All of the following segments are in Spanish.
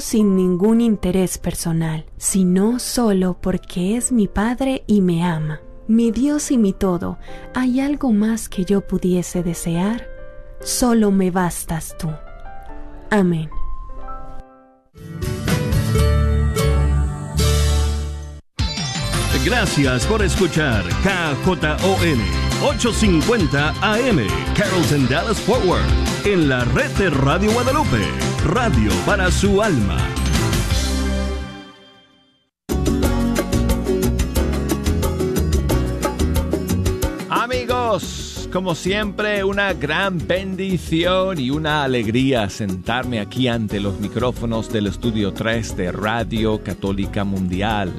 sin ningún interés personal, sino solo porque es mi Padre y me ama. Mi Dios y mi todo, ¿hay algo más que yo pudiese desear? Solo me bastas tú. Amén. Gracias por escuchar KJON 850 AM Carrollton Dallas Forward en la red de Radio Guadalupe, radio para su alma. Amigos, como siempre, una gran bendición y una alegría sentarme aquí ante los micrófonos del Estudio 3 de Radio Católica Mundial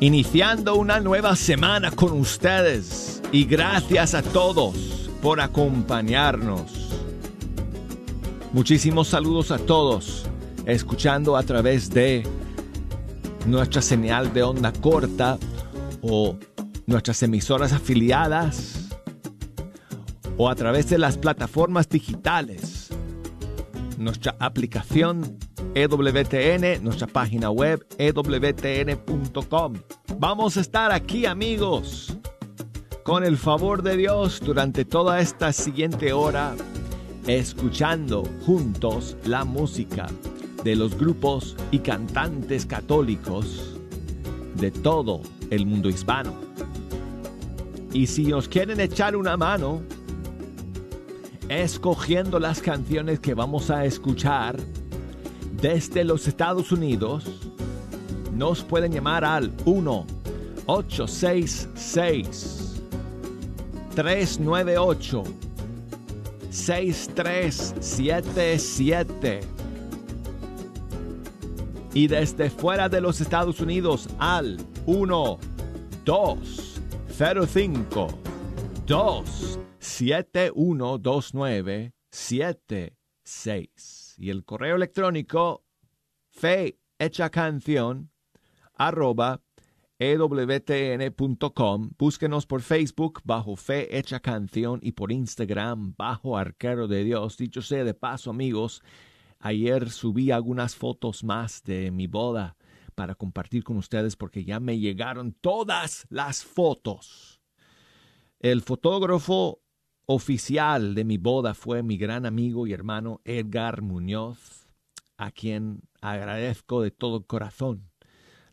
iniciando una nueva semana con ustedes y gracias a todos por acompañarnos. Muchísimos saludos a todos, escuchando a través de nuestra señal de onda corta o nuestras emisoras afiliadas o a través de las plataformas digitales, nuestra aplicación EWTN, nuestra página web ewtn.com. Vamos a estar aquí amigos, con el favor de Dios durante toda esta siguiente hora, escuchando juntos la música de los grupos y cantantes católicos de todo el mundo hispano. Y si nos quieren echar una mano, escogiendo las canciones que vamos a escuchar, desde los Estados Unidos, nos pueden llamar al 1-866 398 6377 y desde fuera de los Estados Unidos al 1 205 271 2976 y el correo electrónico fe canción arroba ewtn.com. Búsquenos por Facebook bajo Fe Hecha Canción y por Instagram bajo Arquero de Dios. Dicho sea de paso, amigos, ayer subí algunas fotos más de mi boda para compartir con ustedes porque ya me llegaron todas las fotos. El fotógrafo oficial de mi boda fue mi gran amigo y hermano Edgar Muñoz, a quien agradezco de todo corazón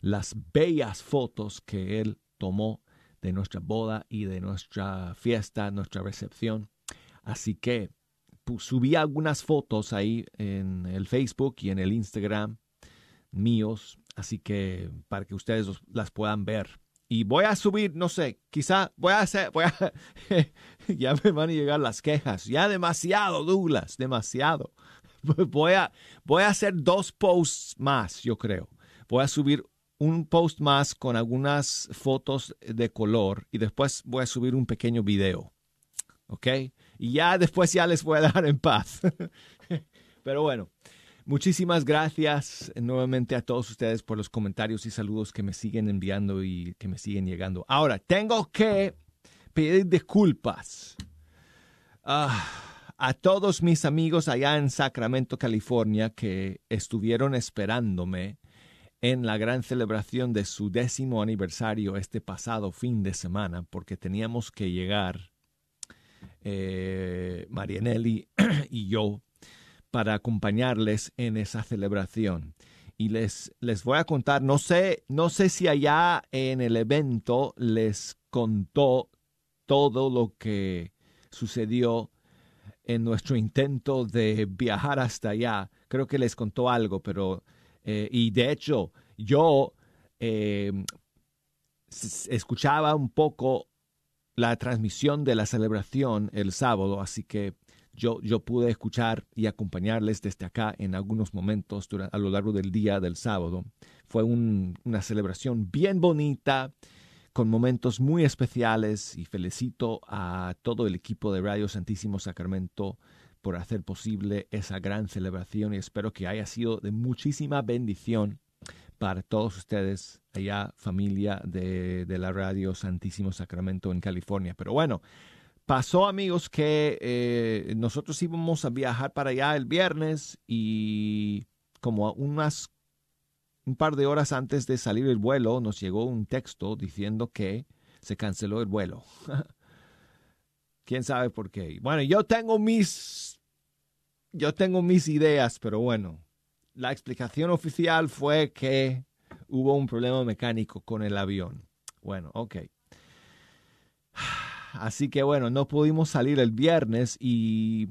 las bellas fotos que él tomó de nuestra boda y de nuestra fiesta, nuestra recepción. Así que subí algunas fotos ahí en el Facebook y en el Instagram míos, así que para que ustedes las puedan ver. Y voy a subir, no sé, quizá voy a hacer, voy a, ya me van a llegar las quejas, ya demasiado, Douglas, demasiado. Voy a, voy a hacer dos posts más, yo creo. Voy a subir un post más con algunas fotos de color y después voy a subir un pequeño video. ¿Ok? Y ya después ya les voy a dar en paz. Pero bueno, Muchísimas gracias nuevamente a todos ustedes por los comentarios y saludos que me siguen enviando y que me siguen llegando. Ahora, tengo que pedir disculpas ah, a todos mis amigos allá en Sacramento, California, que estuvieron esperándome en la gran celebración de su décimo aniversario este pasado fin de semana, porque teníamos que llegar eh, Marianelli y yo para acompañarles en esa celebración. Y les, les voy a contar, no sé, no sé si allá en el evento les contó todo lo que sucedió en nuestro intento de viajar hasta allá. Creo que les contó algo, pero, eh, y de hecho, yo eh, escuchaba un poco la transmisión de la celebración el sábado, así que yo, yo pude escuchar y acompañarles desde acá en algunos momentos a lo largo del día del sábado. Fue una celebración bien bonita, con momentos muy especiales y felicito a todo el equipo de Radio Santísimo Sacramento por hacer posible esa gran celebración y espero que haya sido de muchísima bendición para todos ustedes allá, familia de, de la Radio Santísimo Sacramento en California. Pero bueno, pasó, amigos, que eh, nosotros íbamos a viajar para allá el viernes y como unas un par de horas antes de salir el vuelo nos llegó un texto diciendo que se canceló el vuelo. ¿Quién sabe por qué? Bueno, yo tengo mis yo tengo mis ideas, pero bueno, la explicación oficial fue que hubo un problema mecánico con el avión. Bueno, ok. Así que bueno, no pudimos salir el viernes y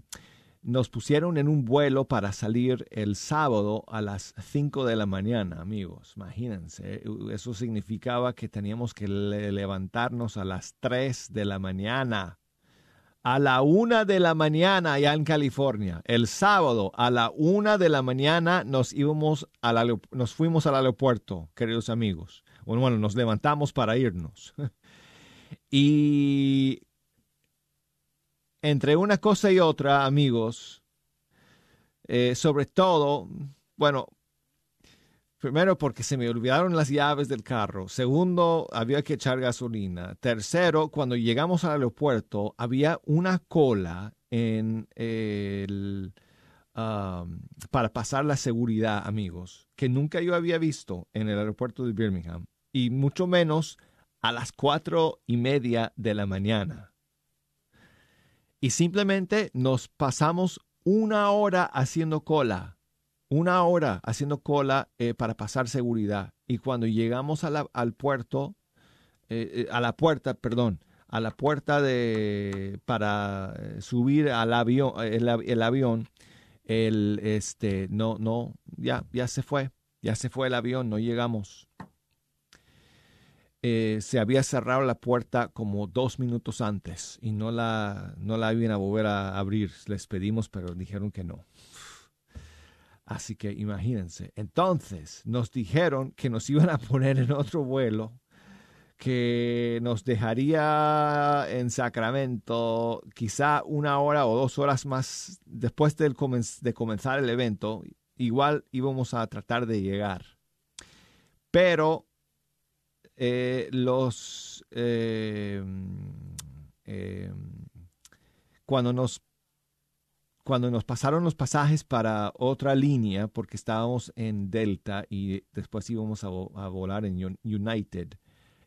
nos pusieron en un vuelo para salir el sábado a las 5 de la mañana, amigos. Imagínense, eso significaba que teníamos que levantarnos a las 3 de la mañana. A la 1 de la mañana allá en California. El sábado a la 1 de la mañana nos, íbamos nos fuimos al aeropuerto, queridos amigos. Bueno, bueno, nos levantamos para irnos. Y entre una cosa y otra, amigos, eh, sobre todo, bueno, primero porque se me olvidaron las llaves del carro. Segundo, había que echar gasolina. Tercero, cuando llegamos al aeropuerto, había una cola en el, para pasar la seguridad, amigos, que nunca yo había visto en el aeropuerto de Birmingham. Y mucho menos a las cuatro y media de la mañana. Y simplemente nos pasamos una hora haciendo cola, una hora haciendo cola eh, para pasar seguridad. Y cuando llegamos al puerto, eh, eh, a la puerta, perdón, a la puerta de para subir al avión, el, avión, el este no no ya ya se fue, ya se fue el avión, no llegamos. Se había cerrado la puerta como dos minutos antes y no la, no la iban a volver a abrir. Les pedimos, pero dijeron que no. Así que imagínense. Entonces nos dijeron que nos iban a poner en otro vuelo que nos dejaría en Sacramento quizá una hora o dos horas más después de comenzar el evento. Igual íbamos a tratar de llegar. Pero eh, los eh, eh, cuando nos cuando nos pasaron los pasajes para otra línea porque estábamos en Delta y después íbamos a, a volar en United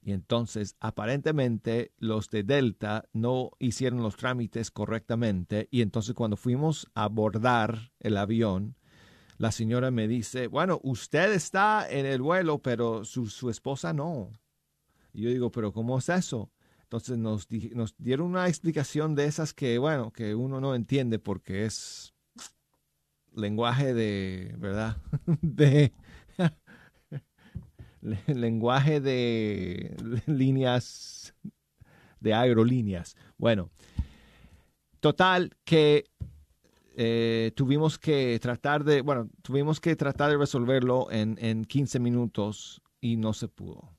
y entonces aparentemente los de Delta no hicieron los trámites correctamente y entonces cuando fuimos a abordar el avión la señora me dice, bueno, usted está en el vuelo, pero su, esposa no. Y yo digo, pero ¿cómo es eso? Entonces nos, nos dieron una explicación de esas que, bueno, que uno no entiende porque es lenguaje de, ¿verdad? De lenguaje de líneas, de aerolíneas. Bueno, total que eh, tuvimos que tratar de, bueno, tuvimos que tratar de resolverlo en, en 15 minutos y no se pudo.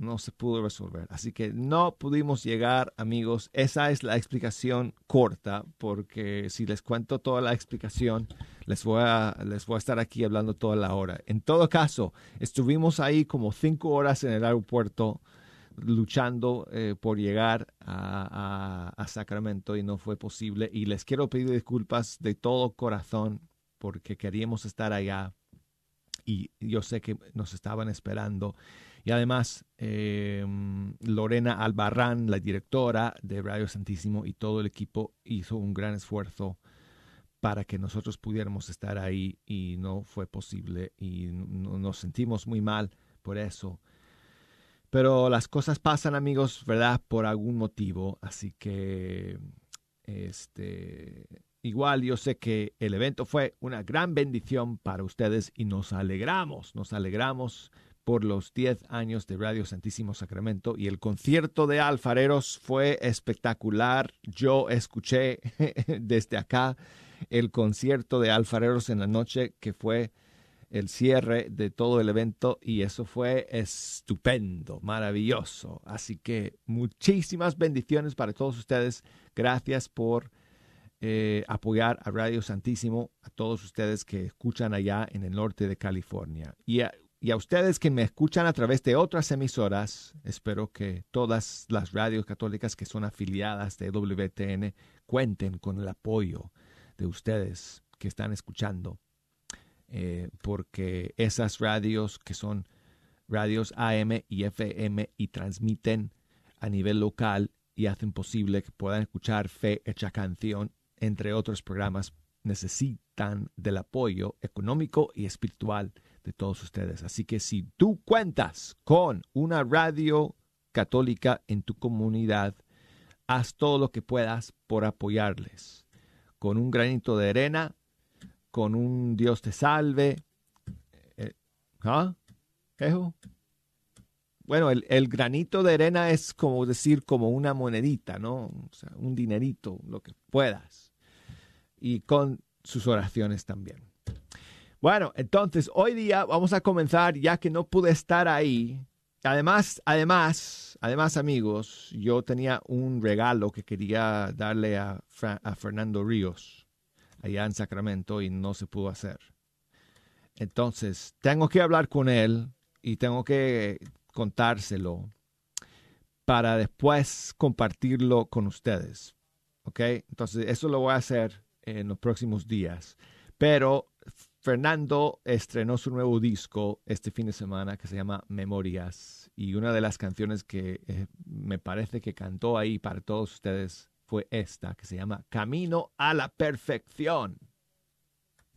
No se pudo resolver. Así que no pudimos llegar, amigos. Esa es la explicación corta, porque si les cuento toda la explicación, les voy a, les voy a estar aquí hablando toda la hora. En todo caso, estuvimos ahí como cinco horas en el aeropuerto luchando eh, por llegar a, Sacramento y no fue posible. Y les quiero pedir disculpas de todo corazón porque queríamos estar allá y yo sé que nos estaban esperando. Y además, em, Lorena Albarrán, la directora de Radio Santísimo y todo el equipo hizo un gran esfuerzo para que nosotros pudiéramos estar ahí y no fue posible y nos sentimos muy mal por eso. Pero las cosas pasan, amigos, ¿verdad? Por algún motivo. Así que, este, igual yo sé que el evento fue una gran bendición para ustedes y nos alegramos, nos alegramos por los 10 años de Radio Santísimo Sacramento y el concierto de alfareros fue espectacular. Yo escuché desde acá el concierto de alfareros en la noche que fue el cierre de todo el evento y eso fue estupendo, maravilloso. Así que muchísimas bendiciones para todos ustedes. Gracias por eh, apoyar a Radio Santísimo, a todos ustedes que escuchan allá en el norte de California. Y y a ustedes que me escuchan a través de otras emisoras, espero que todas las radios católicas que son afiliadas de WTN cuenten con el apoyo de ustedes que están escuchando, eh, porque esas radios que son radios AM y FM y transmiten a nivel local y hacen posible que puedan escuchar Fe Hecha Canción, entre otros programas, necesitan del apoyo económico y espiritual de todos ustedes. Así que si tú cuentas con una radio católica en tu comunidad, haz todo lo que puedas por apoyarles. Con un granito de arena, con un Dios te salve. Eh, ¿Ah? Bueno, el, el, granito de arena es como decir como una monedita, ¿no? O sea, un dinerito, lo que puedas. Y con sus oraciones también. Bueno, entonces hoy día vamos a comenzar ya que no pude estar ahí. Además, además, además amigos, yo tenía un regalo que quería darle a, Fernando Ríos allá en Sacramento y no se pudo hacer. Entonces, tengo que hablar con él y tengo que contárselo para después compartirlo con ustedes. ¿Ok? Entonces, eso lo voy a hacer en los próximos días. Pero Fernando estrenó su nuevo disco este fin de semana que se llama Memorias y una de las canciones que eh, me parece que cantó ahí para todos ustedes fue esta que se llama Camino a la Perfección.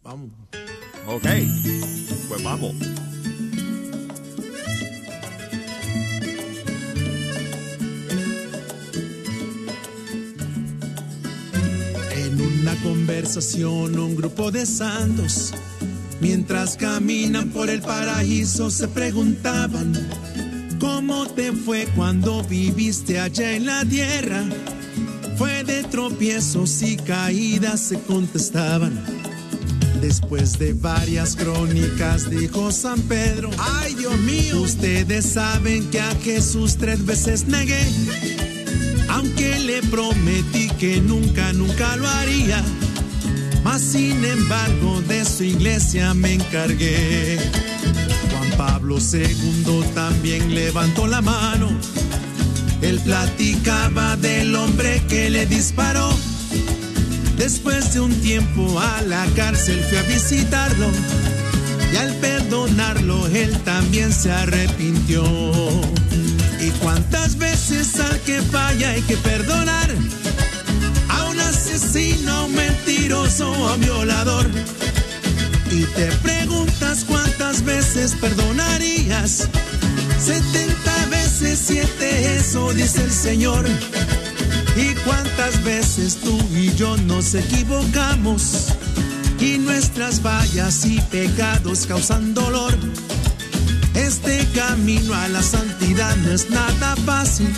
Vamos. Ok, pues vamos. En una conversación un grupo de santos Mientras caminan por el paraíso se preguntaban, ¿cómo te fue cuando viviste allá en la tierra? Fue de tropiezos y caídas, se contestaban. Después de varias crónicas dijo San Pedro, ay Dios mío, ustedes saben que a Jesús tres veces negué, aunque le prometí que nunca, nunca lo haría mas sin embargo de su iglesia me encargué. Juan Pablo II también levantó la mano. Él platicaba del hombre que le disparó. Después de un tiempo a la cárcel fui a visitarlo. Y al perdonarlo él también se arrepintió. ¿Y cuántas veces al que falla hay que perdonar? Asesino, mentiroso o violador. Y te preguntas cuántas veces perdonarías. 70 veces siete, eso dice el Señor. Y cuántas veces tú y yo nos equivocamos. Y nuestras fallas y pecados causan dolor. Este camino a la santidad no es nada fácil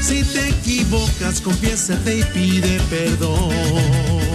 si te equivocas, confiésate y pide perdón.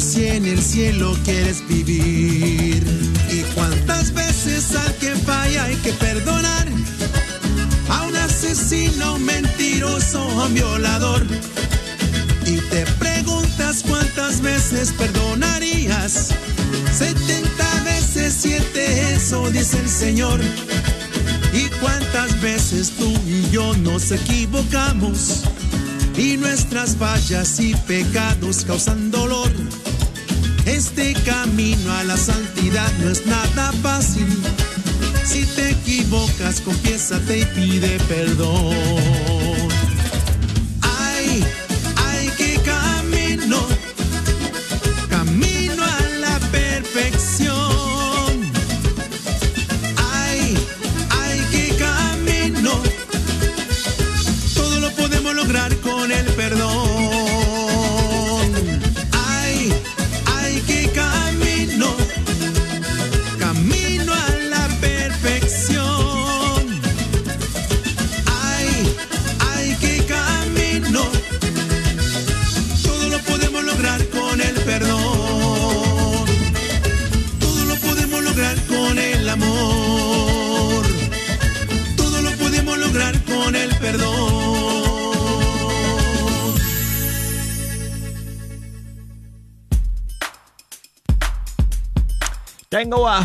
Si en el cielo quieres vivir. Y cuántas veces al que falla hay que perdonar. A un asesino, mentiroso, a un violador. Y te preguntas cuántas veces perdonarías 70 veces siete, eso dice el Señor. Y cuántas veces tú y yo nos equivocamos y nuestras fallas y pecados causan dolor. Este camino a la santidad no es nada fácil. Si te equivocas, confiésate y pide perdón.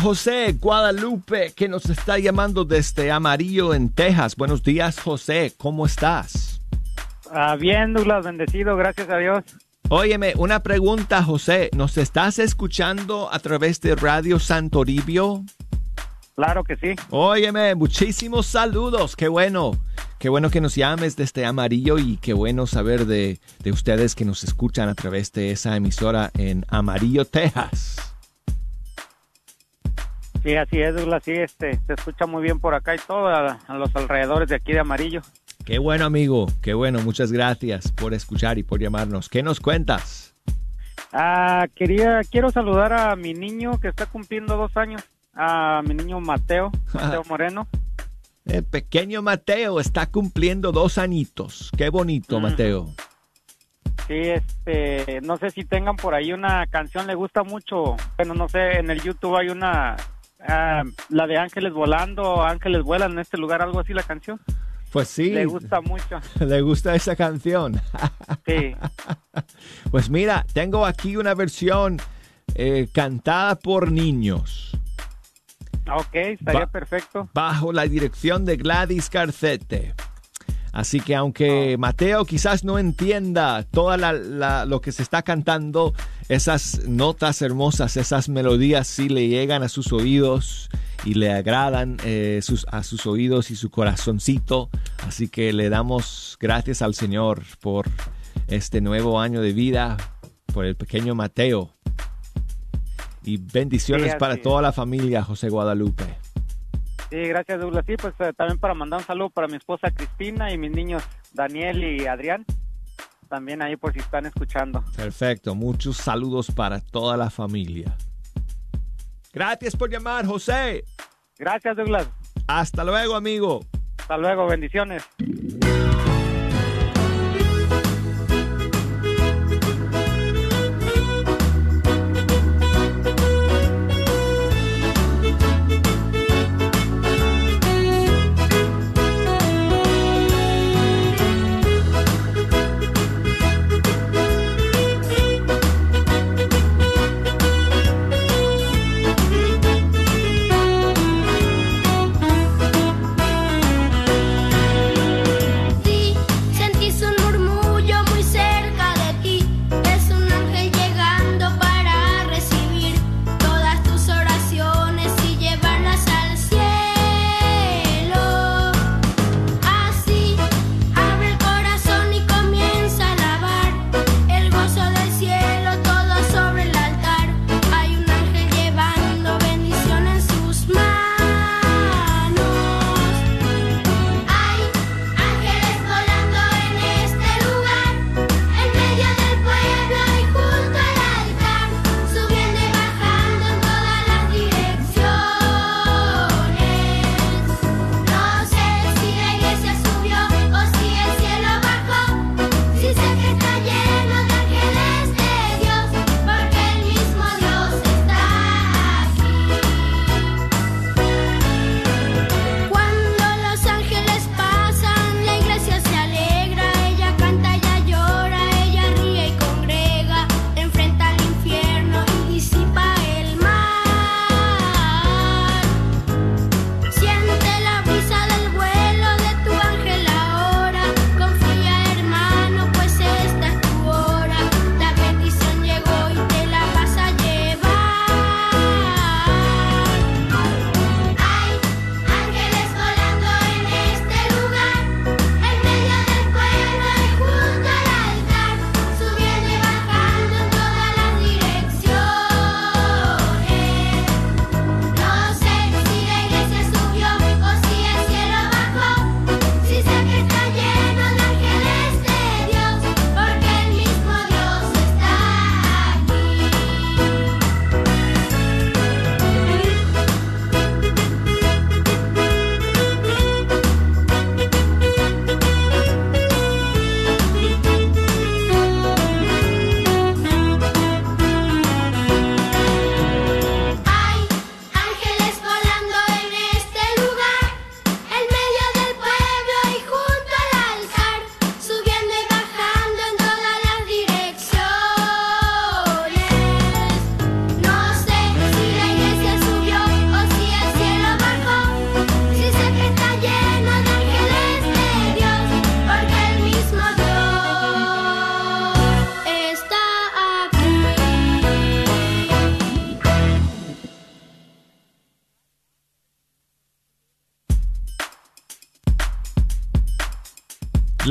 José Guadalupe que nos está llamando desde Amarillo en Texas. Buenos días, José. ¿Cómo estás? Ah, bien, Douglas, bendecido, gracias a Dios. Óyeme, una pregunta, José. ¿Nos estás escuchando a través de Radio Santoribio? Claro que sí. Óyeme, muchísimos saludos. Qué bueno. Qué bueno que nos llames desde Amarillo y qué bueno saber de, de ustedes que nos escuchan a través de esa emisora en Amarillo, Texas. Sí, así es, Douglas, sí, este, se escucha muy bien por acá y todo, a, a los alrededores de aquí de Amarillo. Qué bueno, amigo. Qué bueno. Muchas gracias por escuchar y por llamarnos. ¿Qué nos cuentas? Ah, quería, quiero saludar a mi niño que está cumpliendo dos años, a mi niño Mateo, Mateo Moreno. El pequeño Mateo está cumpliendo dos añitos. Qué bonito, Mm. Mateo. Sí, este, no sé si tengan por ahí una canción, le gusta mucho, bueno, no sé, en el YouTube hay una, ah, la de Ángeles Volando, Ángeles Vuelan en este lugar, algo así la canción. Pues sí, Le gusta mucho, le gusta esa canción. sí. Pues mira, tengo aquí una versión eh, cantada por niños, Ok, estaría perfecto. bajo la dirección de Gladys Carcete. Así que aunque Mateo quizás no entienda toda la, la- lo que se está cantando, esas notas hermosas, esas melodías sí le llegan a sus oídos y le agradan eh, sus, a sus oídos y su corazoncito. Así que le damos gracias al Señor por este nuevo año de vida, por el pequeño Mateo. Y bendiciones Sí, para toda la familia, José Guadalupe. Sí, gracias Douglas. Sí, pues eh, también para mandar un saludo para mi esposa Cristina y mis niños Daniel y Adrián. También ahí por si están escuchando. Perfecto, muchos saludos para toda la familia. Gracias por llamar, José. Gracias Douglas. Hasta luego, amigo. Hasta luego, bendiciones.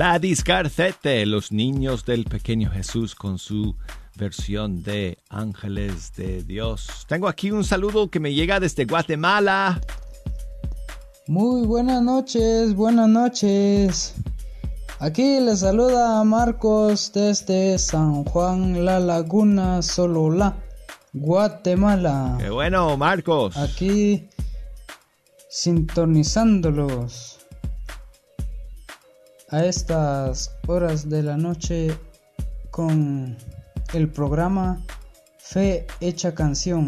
Gladys Carcete, los niños del pequeño Jesús con su versión de Ángeles de Dios. Tengo aquí un saludo que me llega desde Guatemala. Muy buenas noches, buenas noches. Aquí les saluda Marcos desde San Juan La Laguna, Solola, Guatemala. Qué bueno, Marcos. Aquí sintonizándolos a estas horas de la noche con el programa Fe Hecha Canción.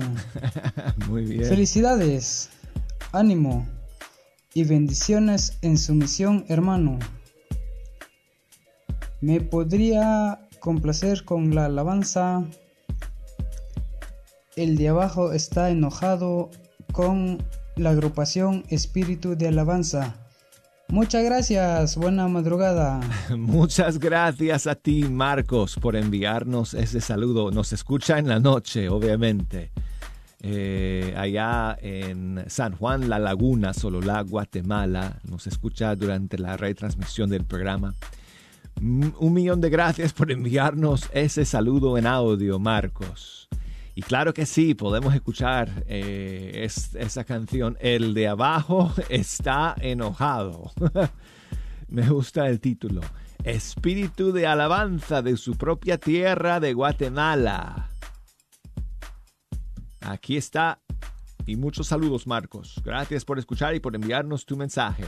Muy bien. Felicidades, ánimo y bendiciones en su misión, hermano. Me podría complacer con la alabanza. El de abajo está enojado con la agrupación Espíritu de Alabanza. Muchas gracias, buena madrugada. Muchas gracias a ti, Marcos, por enviarnos ese saludo. Nos escucha en la noche, obviamente. Eh, allá en San Juan La Laguna, Sololá, Guatemala. Nos escucha durante la retransmisión del programa. Un millón de gracias por enviarnos ese saludo en audio, Marcos. Y claro que sí, podemos escuchar eh, esa canción. El de abajo está enojado. Me gusta el título. Espíritu de alabanza de su propia tierra de Guatemala. Aquí está. Y muchos saludos, Marcos. Gracias por escuchar y por enviarnos tu mensaje.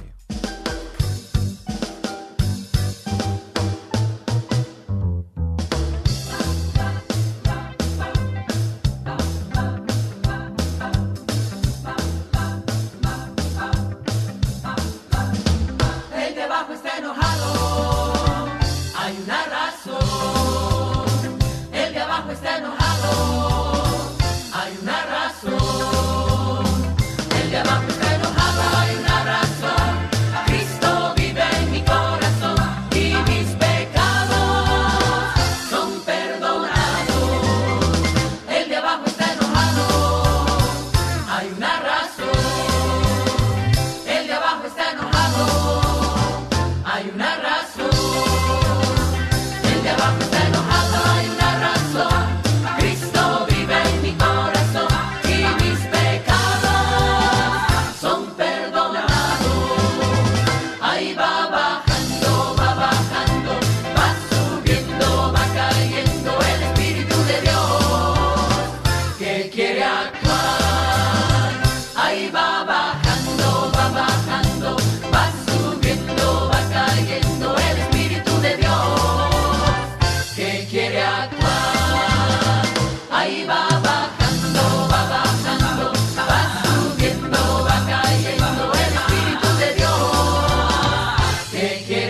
K K.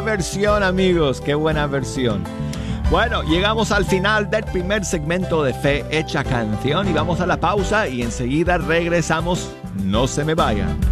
versión amigos, qué buena versión. Bueno, llegamos al final del primer segmento de Fe Hecha Canción y vamos a la pausa y enseguida regresamos. No se me vayan.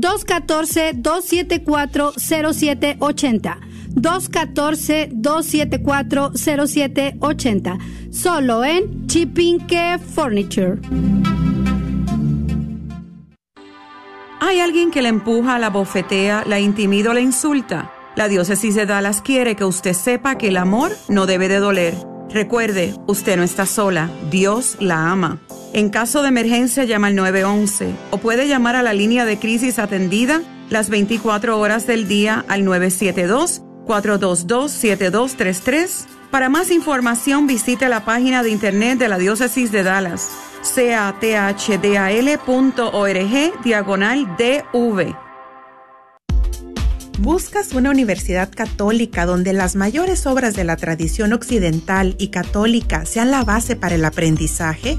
214-274-0780. 214-274-0780. Solo en Chipinque Furniture. Hay alguien que la empuja, la bofetea, la intimida o la insulta. La diócesis de Dallas quiere que usted sepa que el amor no debe de doler. Recuerde, usted no está sola, Dios la ama. En caso de emergencia llama al 911 o puede llamar a la línea de crisis atendida las 24 horas del día al 972-422-7233. Para más información visite la página de internet de la diócesis de Dallas, cathdal.org diagonal DV. ¿Buscas una universidad católica donde las mayores obras de la tradición occidental y católica sean la base para el aprendizaje?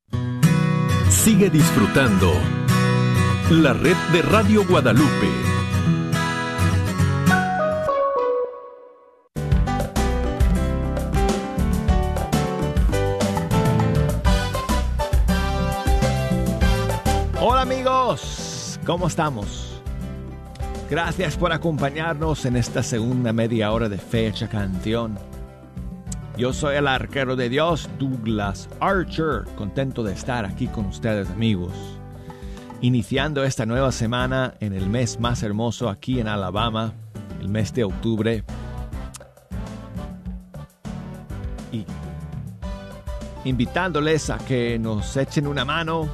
Sigue disfrutando la red de Radio Guadalupe. Hola amigos, ¿cómo estamos? Gracias por acompañarnos en esta segunda media hora de Fecha Canción. Yo soy el arquero de Dios, Douglas Archer, contento de estar aquí con ustedes amigos. Iniciando esta nueva semana en el mes más hermoso aquí en Alabama, el mes de octubre. Y invitándoles a que nos echen una mano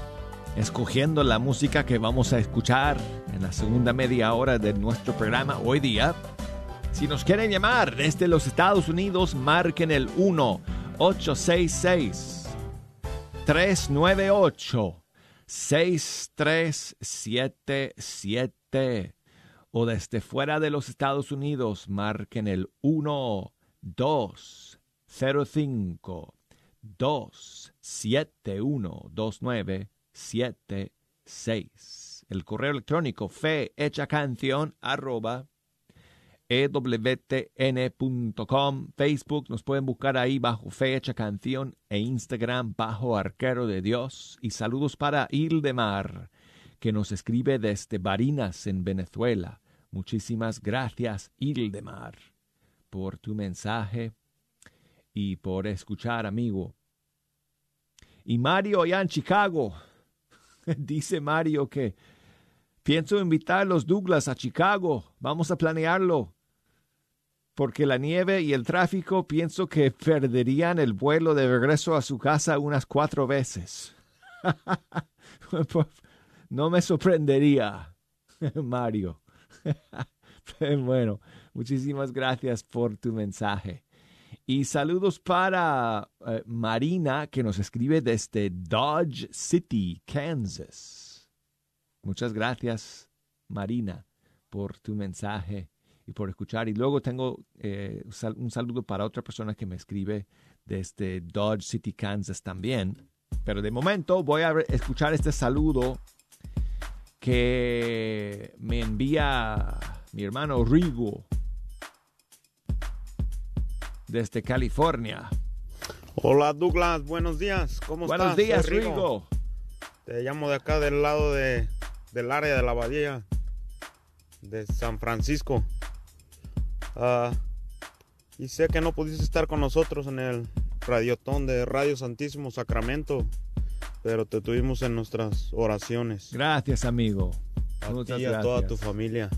escogiendo la música que vamos a escuchar en la segunda media hora de nuestro programa hoy día. Si nos quieren llamar desde los Estados Unidos, marquen el 1-866-398-6377. O desde fuera de los Estados Unidos, marquen el 1-205-271-2976. El correo electrónico fe hecha canción arroba ewtn.com, Facebook, nos pueden buscar ahí bajo Fecha Canción e Instagram bajo Arquero de Dios. Y saludos para Ildemar, que nos escribe desde Barinas en Venezuela. Muchísimas gracias, Ildemar, por tu mensaje y por escuchar, amigo. Y Mario allá en Chicago, dice Mario que pienso invitar a los Douglas a Chicago. Vamos a planearlo porque la nieve y el tráfico pienso que perderían el vuelo de regreso a su casa unas cuatro veces. no me sorprendería, Mario. bueno, muchísimas gracias por tu mensaje. Y saludos para uh, Marina, que nos escribe desde Dodge City, Kansas. Muchas gracias, Marina, por tu mensaje y por escuchar. Y luego tengo eh, un saludo para otra persona que me escribe desde Dodge City, Kansas también. Pero de momento voy a escuchar este saludo que me envía mi hermano Rigo desde California. Hola Douglas, buenos días. ¿Cómo buenos estás? Buenos días, Rigo. Te llamo de acá del lado de, del área de la Abadía de San Francisco. Uh, y sé que no pudiste estar con nosotros en el radiotón de Radio Santísimo Sacramento, pero te tuvimos en nuestras oraciones. Gracias, amigo. A Muchas ti y gracias. a toda tu familia.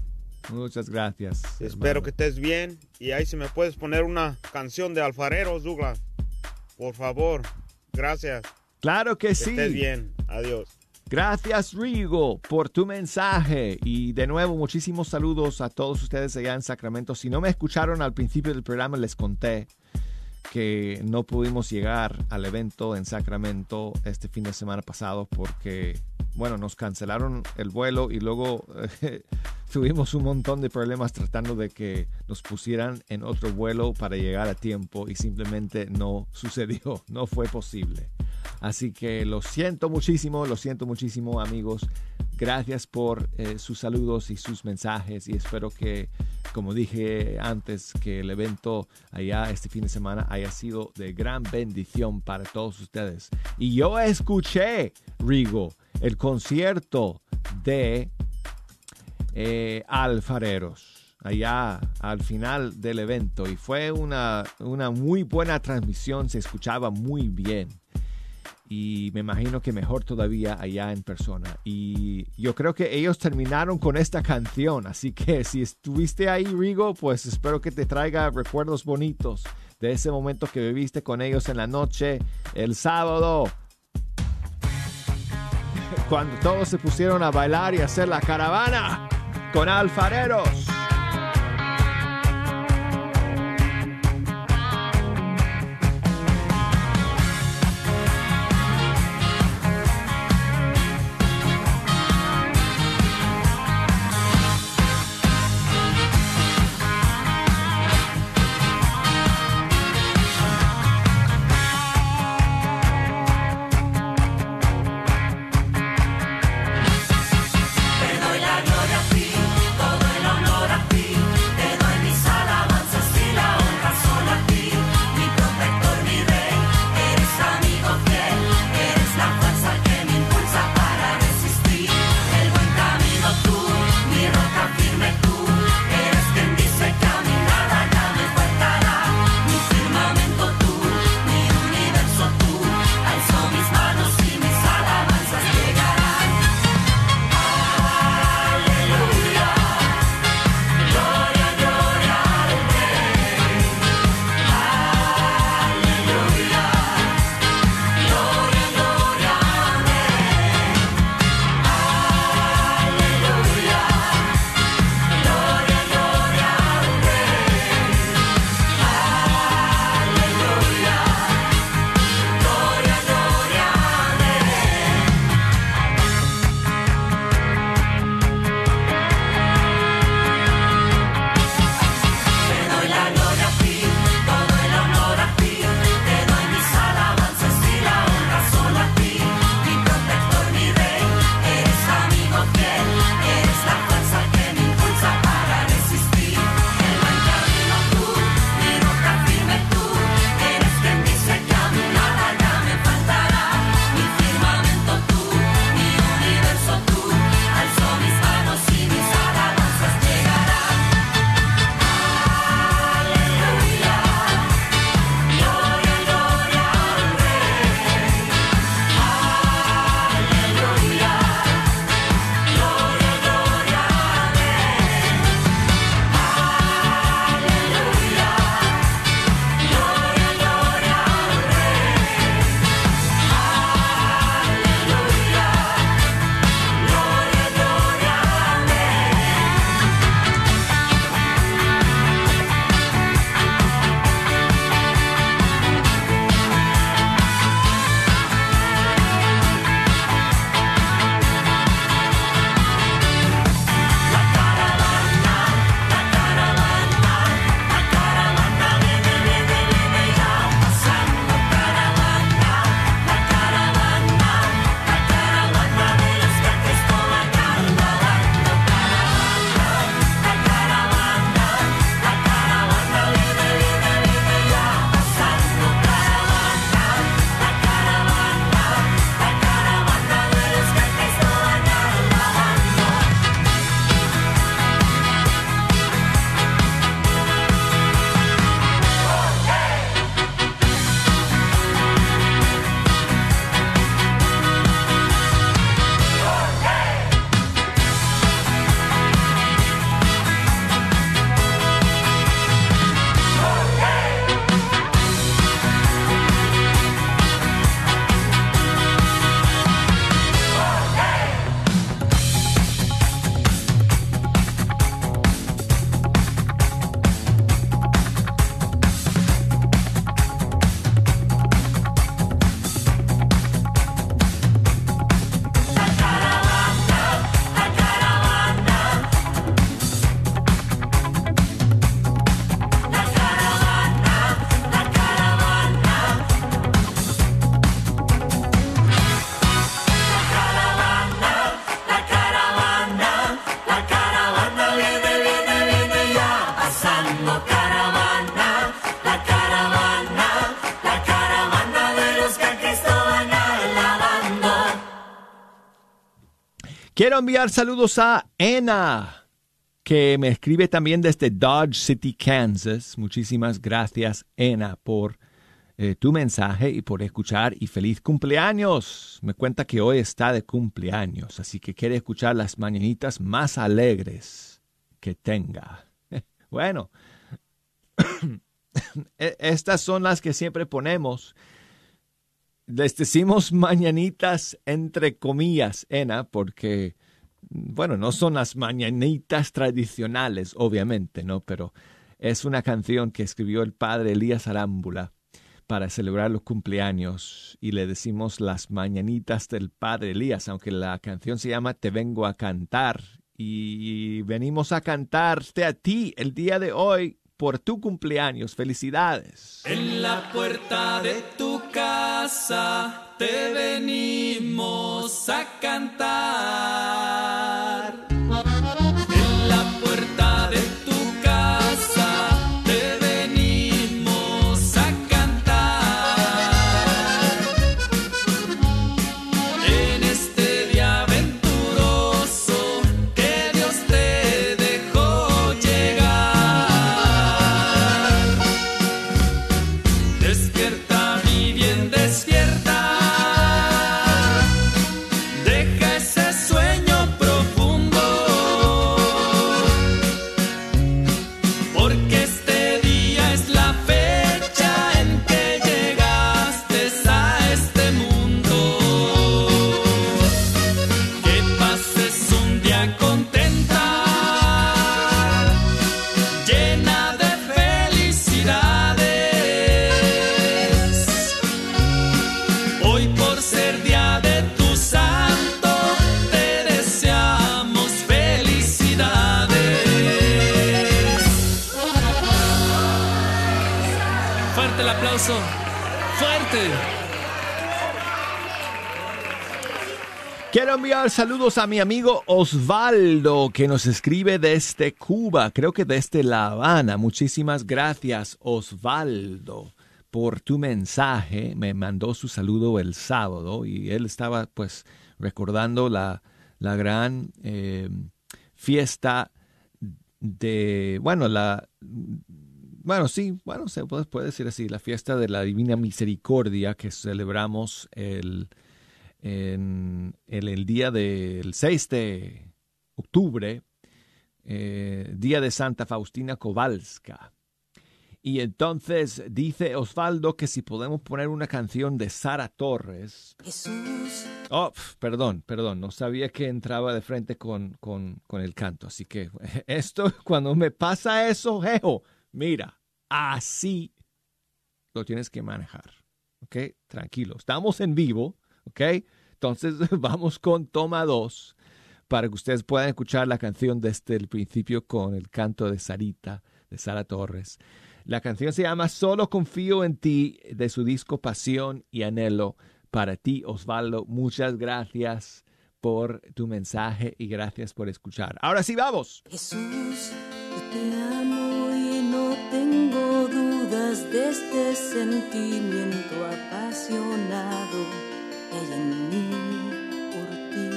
Muchas gracias. Espero que estés bien. Y ahí si me puedes poner una canción de alfareros, Douglas. Por favor. Gracias. Claro que, que sí. Estés bien. Adiós. Gracias, Rigo, por tu mensaje. Y de nuevo, muchísimos saludos a todos ustedes allá en Sacramento. Si no me escucharon al principio del programa, les conté que no pudimos llegar al evento en Sacramento este fin de semana pasado porque, bueno, nos cancelaron el vuelo y luego tuvimos un montón de problemas tratando de que nos pusieran en otro vuelo para llegar a tiempo y simplemente no sucedió, no fue posible. Así que lo siento muchísimo, lo siento muchísimo amigos. Gracias por eh, sus saludos y sus mensajes y espero que, como dije antes, que el evento allá este fin de semana haya sido de gran bendición para todos ustedes. Y yo escuché, Rigo, el concierto de eh, Alfareros allá al final del evento y fue una, una muy buena transmisión, se escuchaba muy bien y me imagino que mejor todavía allá en persona. Y yo creo que ellos terminaron con esta canción, así que si estuviste ahí, Rigo, pues espero que te traiga recuerdos bonitos de ese momento que viviste con ellos en la noche, el sábado, cuando todos se pusieron a bailar y hacer la caravana con alfareros. Quiero enviar saludos a Ena, que me escribe también desde Dodge City, Kansas. Muchísimas gracias, Ena, por eh, tu mensaje y por escuchar y feliz cumpleaños. Me cuenta que hoy está de cumpleaños, así que quiere escuchar las mañanitas más alegres que tenga. Bueno, e-, estas son las que siempre ponemos. Les decimos mañanitas entre comillas, Ena, porque, bueno, no son las mañanitas tradicionales, obviamente, ¿no? Pero es una canción que escribió el padre Elías Arámbula para celebrar los cumpleaños y le decimos las mañanitas del padre Elías, aunque la canción se llama Te vengo a cantar y venimos a cantarte a ti el día de hoy por tu cumpleaños. Felicidades. En la puerta de tu casa te venimos a cantar. Enviar saludos a mi amigo Osvaldo que nos escribe desde Cuba, creo que desde La Habana. Muchísimas gracias Osvaldo por tu mensaje. Me mandó su saludo el sábado y él estaba pues recordando la, la gran eh, fiesta de, bueno, la, bueno, sí, bueno, se puede decir así, la fiesta de la Divina Misericordia que celebramos el en, el día del 6 de octubre, eh, día de Santa Faustina Kowalska. Y entonces dice Osvaldo que si podemos poner una canción de Sara Torres. Jesús. Oh, perdón, perdón, no sabía que entraba de frente con, con, con el canto. Así que esto, cuando me pasa eso, jejo, mira, así lo tienes que manejar. ¿Ok? Tranquilo, estamos en vivo ¿ok? Entonces vamos con toma dos para que ustedes puedan escuchar la canción desde el principio con el canto de Sarita, de Sara Torres. La canción se llama Solo confío en ti, de su disco Pasión y Anhelo. Para ti, Osvaldo, muchas gracias por tu mensaje y gracias por escuchar. Ahora sí, vamos. Jesús, yo te amo y no tengo dudas de este sentimiento apasionado en mí por ti.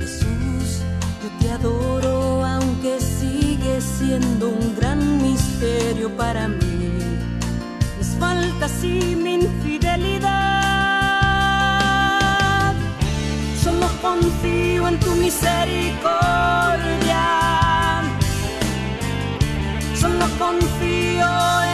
Jesús, yo te adoro aunque sigue siendo un gran misterio para mí. Mis faltas y mi infidelidad. Solo confío en tu misericordia. Solo confío en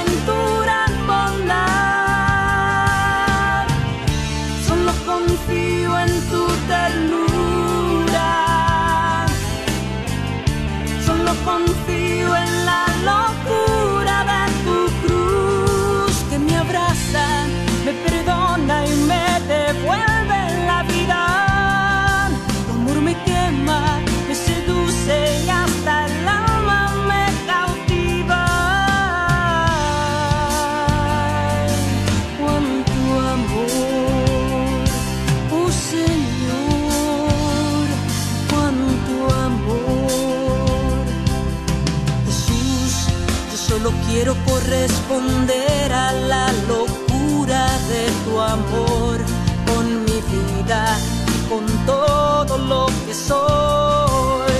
lo que soy.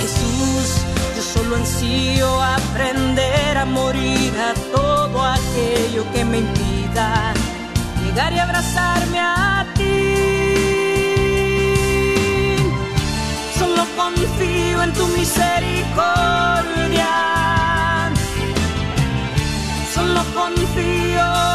Jesús, yo solo ansío aprender a morir a todo aquello que me impida llegar y abrazarme a ti. Solo confío en tu misericordia. Solo confío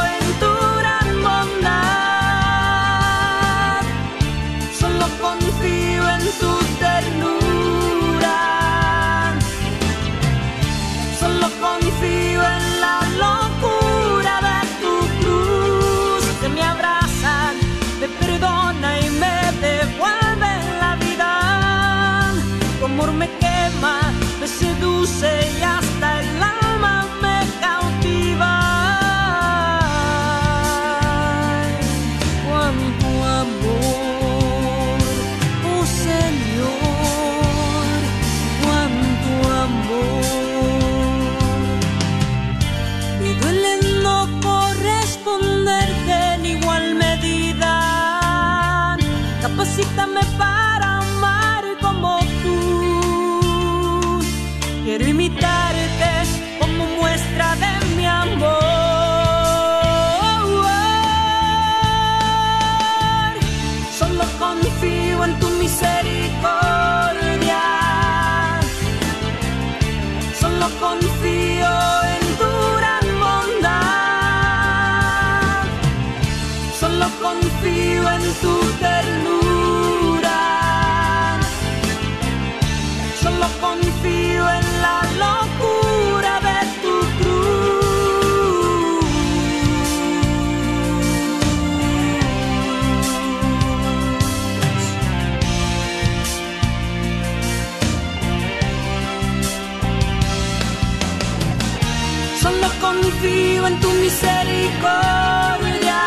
misericordia.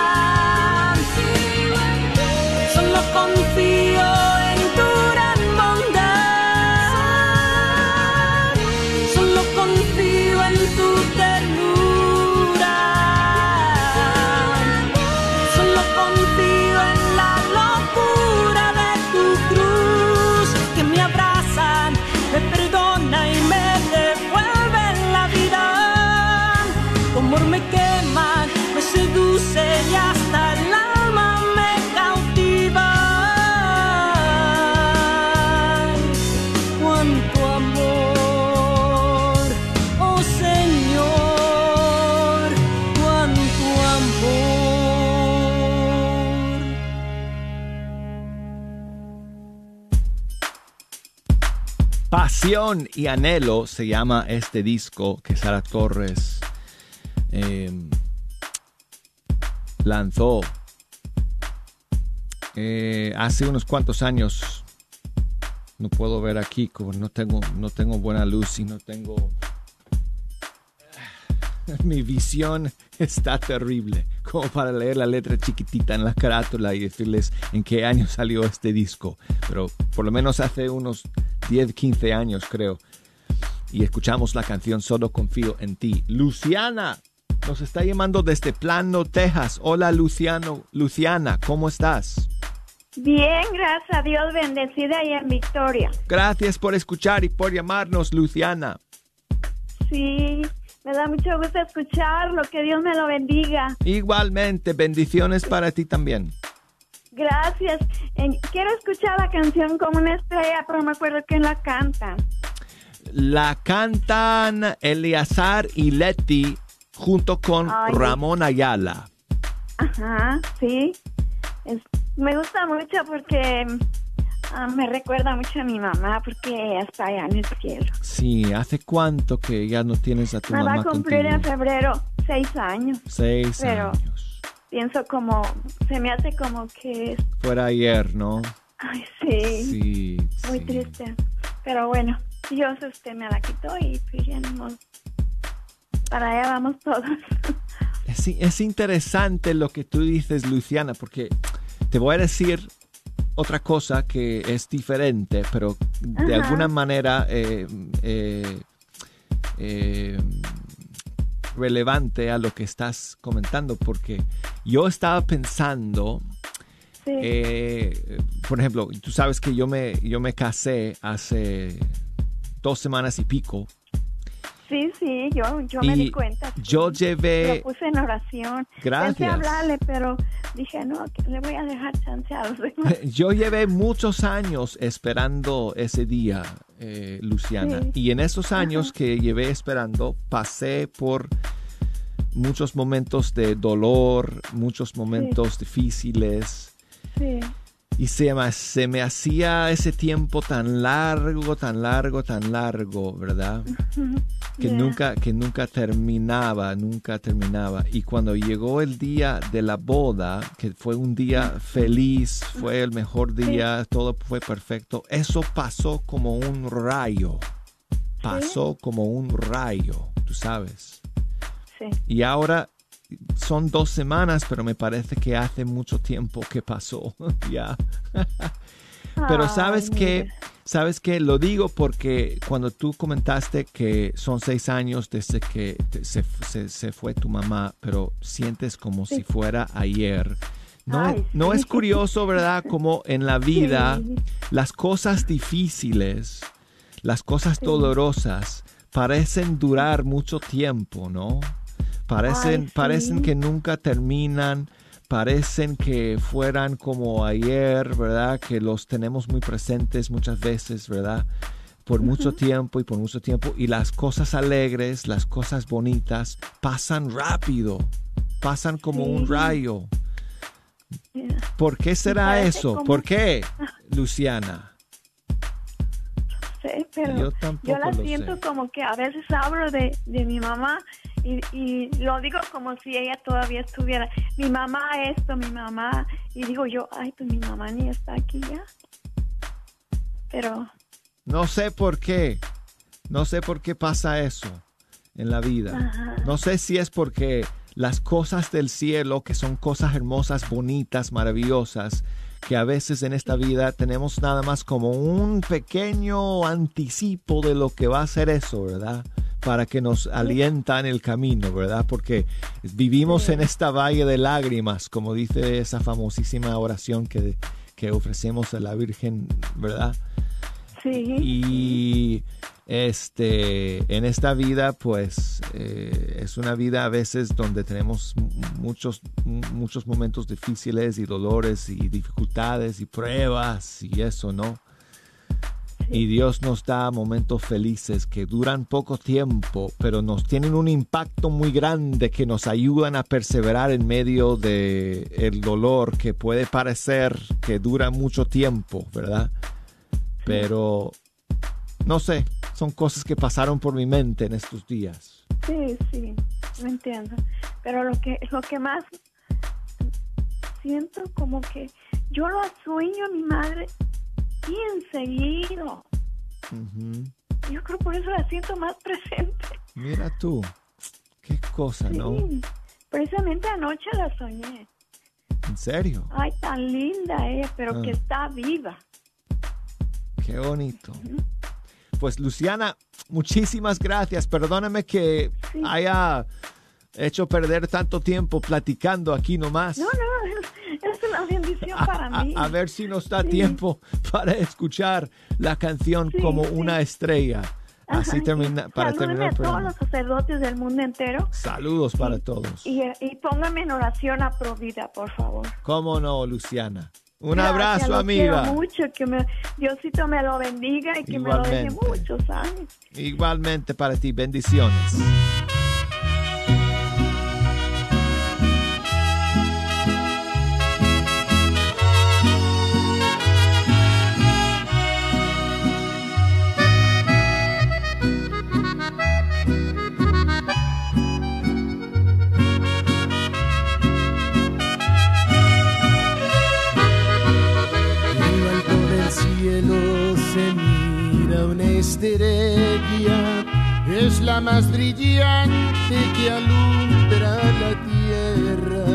Solo confío en tu gran bondad. Solo confío en tu ternura. Solo confío en la locura de tu cruz que me abrazan, me perdona y me devuelve la vida. Amor me quema, Y anhelo se llama este disco que Sara Torres eh, lanzó eh, hace unos cuantos años. No puedo ver aquí, como no tengo, no tengo buena luz y no tengo... Mi visión está terrible, como para leer la letra chiquitita en la carátula y decirles en qué año salió este disco. Pero por lo menos hace unos 10, 15 años creo. Y escuchamos la canción Solo confío en ti. Luciana nos está llamando desde Plano, Texas. Hola Luciano, Luciana, ¿cómo estás? Bien, gracias a Dios, bendecida y en victoria. Gracias por escuchar y por llamarnos, Luciana. Sí, me da mucho gusto escucharlo, que Dios me lo bendiga. Igualmente, bendiciones para ti también. Gracias. Quiero escuchar la canción como una estrella, pero no me acuerdo quién la canta. La cantan Eleazar y Leti junto con Ay. Ramón Ayala. Ajá, sí. Es- me gusta mucho porque ah, me recuerda mucho a mi mamá, porque ella está allá en el cielo. Sí, ¿hace cuánto que ya no tienes a tu Me va mamá a cumplir contigo? en febrero seis años. Seis pero años. pienso como, se me hace como que, Fuera ayer, ¿no? ay, sí, Sí, muy sí. triste. Pero bueno, Dios este me la quitó y pues ni modo. para allá vamos todos. Es, es interesante lo que tú dices, Luciana, porque te voy a decir otra cosa que es diferente, pero de Ajá. alguna manera eh, eh, eh, relevante a lo que estás comentando, porque yo estaba pensando, Sí. por ejemplo, tú sabes que yo me, yo me casé hace dos semanas y pico Sí, sí, yo, yo me di cuenta. sí. yo llevé- Lo puse en oración. Gracias. Pensé hablarle, pero dije, no, que le voy a dejar chance a los demás. Yo llevé muchos años esperando ese día, eh, Luciana. Sí. Y en esos años que llevé esperando, pasé por muchos momentos de dolor, muchos momentos difíciles. Sí. Y se me, se me hacía ese tiempo tan largo, tan largo, tan largo, ¿verdad? que Yeah. nunca que nunca terminaba, nunca terminaba. Y cuando llegó el día de la boda, que fue un día feliz, fue el mejor día, todo fue perfecto, eso pasó como un rayo. Pasó como un rayo, tú sabes. Sí. Y ahora son dos semanas, pero me parece que hace mucho tiempo que pasó. ya. Pero sabes que, sabes que lo digo porque cuando tú comentaste que son seis años desde que te- se, se- se fue tu mamá, pero sientes como si fuera ayer. No, Ay, no sí. es curioso, ¿verdad? Como en la vida Sí. las cosas difíciles, las cosas dolorosas parecen durar mucho tiempo, ¿no? Parecen, Ay, sí. parecen que nunca terminan, parecen que fueran como ayer, ¿verdad? Que los tenemos muy presentes muchas veces, ¿verdad? Por mucho tiempo y por mucho tiempo. Y las cosas alegres, las cosas bonitas, pasan rápido, pasan como un rayo. Yeah. ¿Por qué será eso? como- ¿Por qué, Luciana? Sé, pero Yo yo, la siento sé. como que a veces hablo de, de mi mamá y, y lo digo como si ella todavía estuviera. Mi mamá esto, mi mamá. Y digo yo, ay, pues mi mamá ni está aquí ya. Pero No sé por qué. No sé por qué pasa eso en la vida. Ajá. No sé si es porque las cosas del cielo, que son cosas hermosas, bonitas, maravillosas, que a veces en esta vida tenemos nada más como un pequeño anticipo de lo que va a ser eso, ¿verdad? Para que nos alienta en el camino, ¿verdad? Porque vivimos en esta valle de lágrimas, como dice esa famosísima oración que, que ofrecemos a la Virgen, ¿verdad? Sí. Y este, en esta vida, pues, eh, es una vida a veces donde tenemos muchos, muchos momentos difíciles y dolores y dificultades y pruebas y eso, ¿no? Y Dios nos da momentos felices que duran poco tiempo, pero nos tienen un impacto muy grande que nos ayudan a perseverar en medio de el dolor que puede parecer que dura mucho tiempo, ¿verdad? Pero no sé, son cosas que pasaron por mi mente en estos días. Sí, sí, lo entiendo. Pero lo que, lo que más siento como que yo lo sueño a mi madre bien seguido. Yo creo por eso la siento más presente. Mira tú, qué cosa, ¿no? Sí, precisamente anoche la soñé. En serio, Ay, tan linda ella, pero Ah. que está viva. Qué bonito. Pues Luciana, muchísimas gracias. Perdóname que haya hecho perder tanto tiempo platicando aquí nomás. No, no, es, una bendición para mí. a ver si nos da Sí. tiempo para escuchar la canción como una estrella. Así termina, para terminar a todos los sacerdotes del mundo entero Saludos para todos. y, y póngame en oración a Provida, por favor. ¿Cómo no, Luciana? Un Gracias, abrazo, amiga. Mucho, que me, Diosito me lo bendiga y que me lo deje muchos años. Igualmente para ti, bendiciones. Estrella, es la más brillante que alumbra la tierra.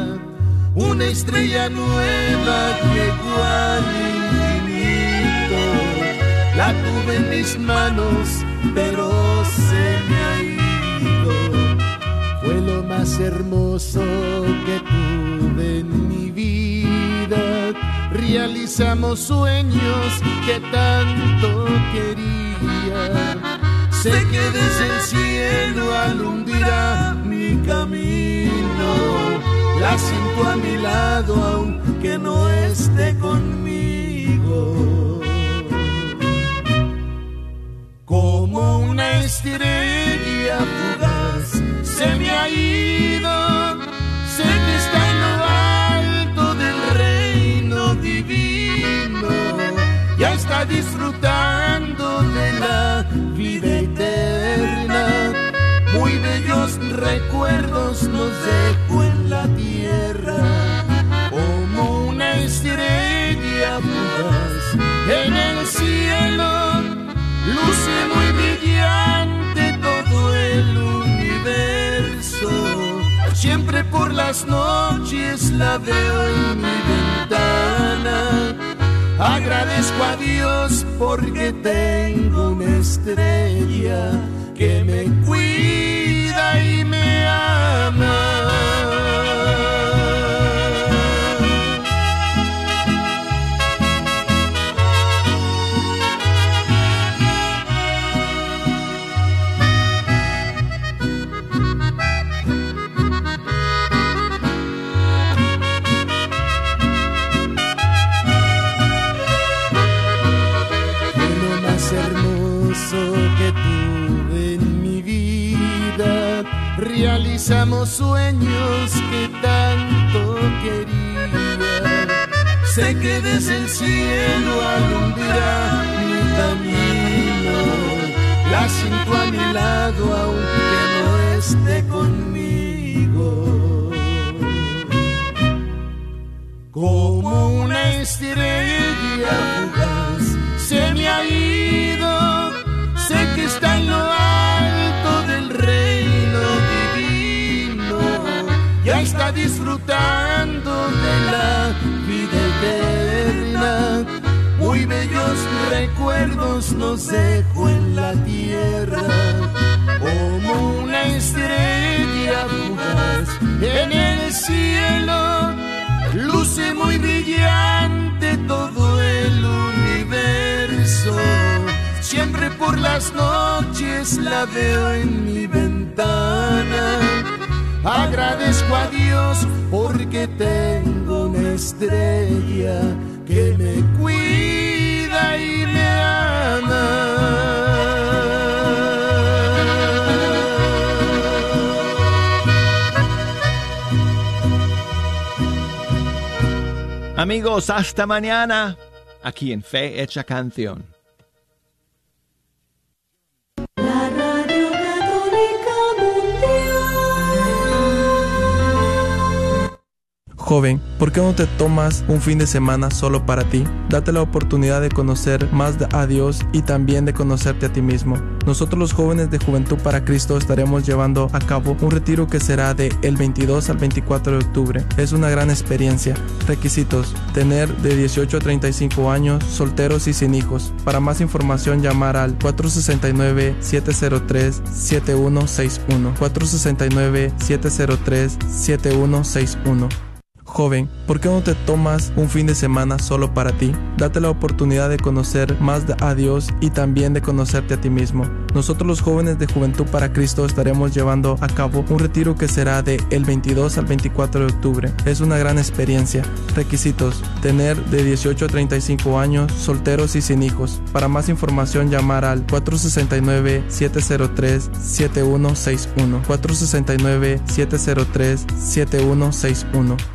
Una estrella nueva llegó al infinito, la tuve en mis manos, pero se me ha ido. Fue lo más hermoso que tuve en mi vida. Realizamos sueños que tanto quería. Sé que desde el cielo alumbrirá mi camino. La siento a mi lado aunque no esté conmigo. Como una estrella fugaz se me ha ido. Sé que está en lo alto del reino divino. Ya está disfrutando vida eterna. Muy bellos recuerdos nos dejó en la tierra. Como una estrella fugaz en el cielo. Luce muy brillante todo el universo. Siempre por las noches la veo en mi ventana. Agradezco a Dios porque tengo una estrella que me cuida y me ama. Sueños que tanto quería. Sé que desde el cielo alumbrará mi camino. La siento a mi lado aunque no esté conmigo. Como una estrella fugaz Bellos recuerdos nos dejó en la tierra. Como una estrella fugaz en el cielo. Luce muy brillante todo el universo. Siempre por las noches la veo en mi ventana. Agradezco a Dios porque tengo una estrella que me cuida Amigos, hasta mañana, aquí en Fe Hecha Canción. Joven, ¿por qué no te tomas un fin de semana solo para ti? Date la oportunidad de conocer más a Dios y también de conocerte a ti mismo. Nosotros los jóvenes de Juventud para Cristo estaremos llevando a cabo un retiro que será de el 22 al 24 de octubre. Es una gran experiencia. Requisitos: tener de 18 a 35 años, solteros y sin hijos. Para más información llamar al 469-703-7161. 469-703-7161. Joven, ¿por qué no te tomas un fin de semana solo para ti? Date la oportunidad de conocer más a Dios y también de conocerte a ti mismo. Nosotros los jóvenes de Juventud para Cristo estaremos llevando a cabo un retiro que será de el 22 al 24 de octubre. Es una gran experiencia. Requisitos: tener de 18 a 35 años, solteros y sin hijos. Para más información llamar al 469-703-7161. 469-703-7161.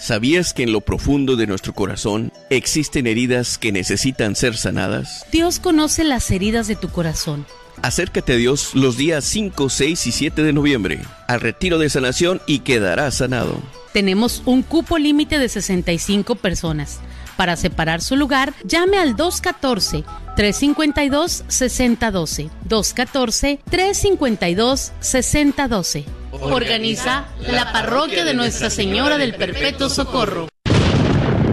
¿Sabías que en lo profundo de nuestro corazón existen heridas que necesitan ser sanadas? Dios conoce las heridas de tu corazón. Acércate a Dios los días 5, 6 y 7 de noviembre al retiro de sanación y quedarás sanado. Tenemos un cupo límite de 65 personas. Para separar su lugar, llame al 214-352-6012. 214-352-6012. Organiza la parroquia de Nuestra Señora del Perpetuo Socorro.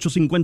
850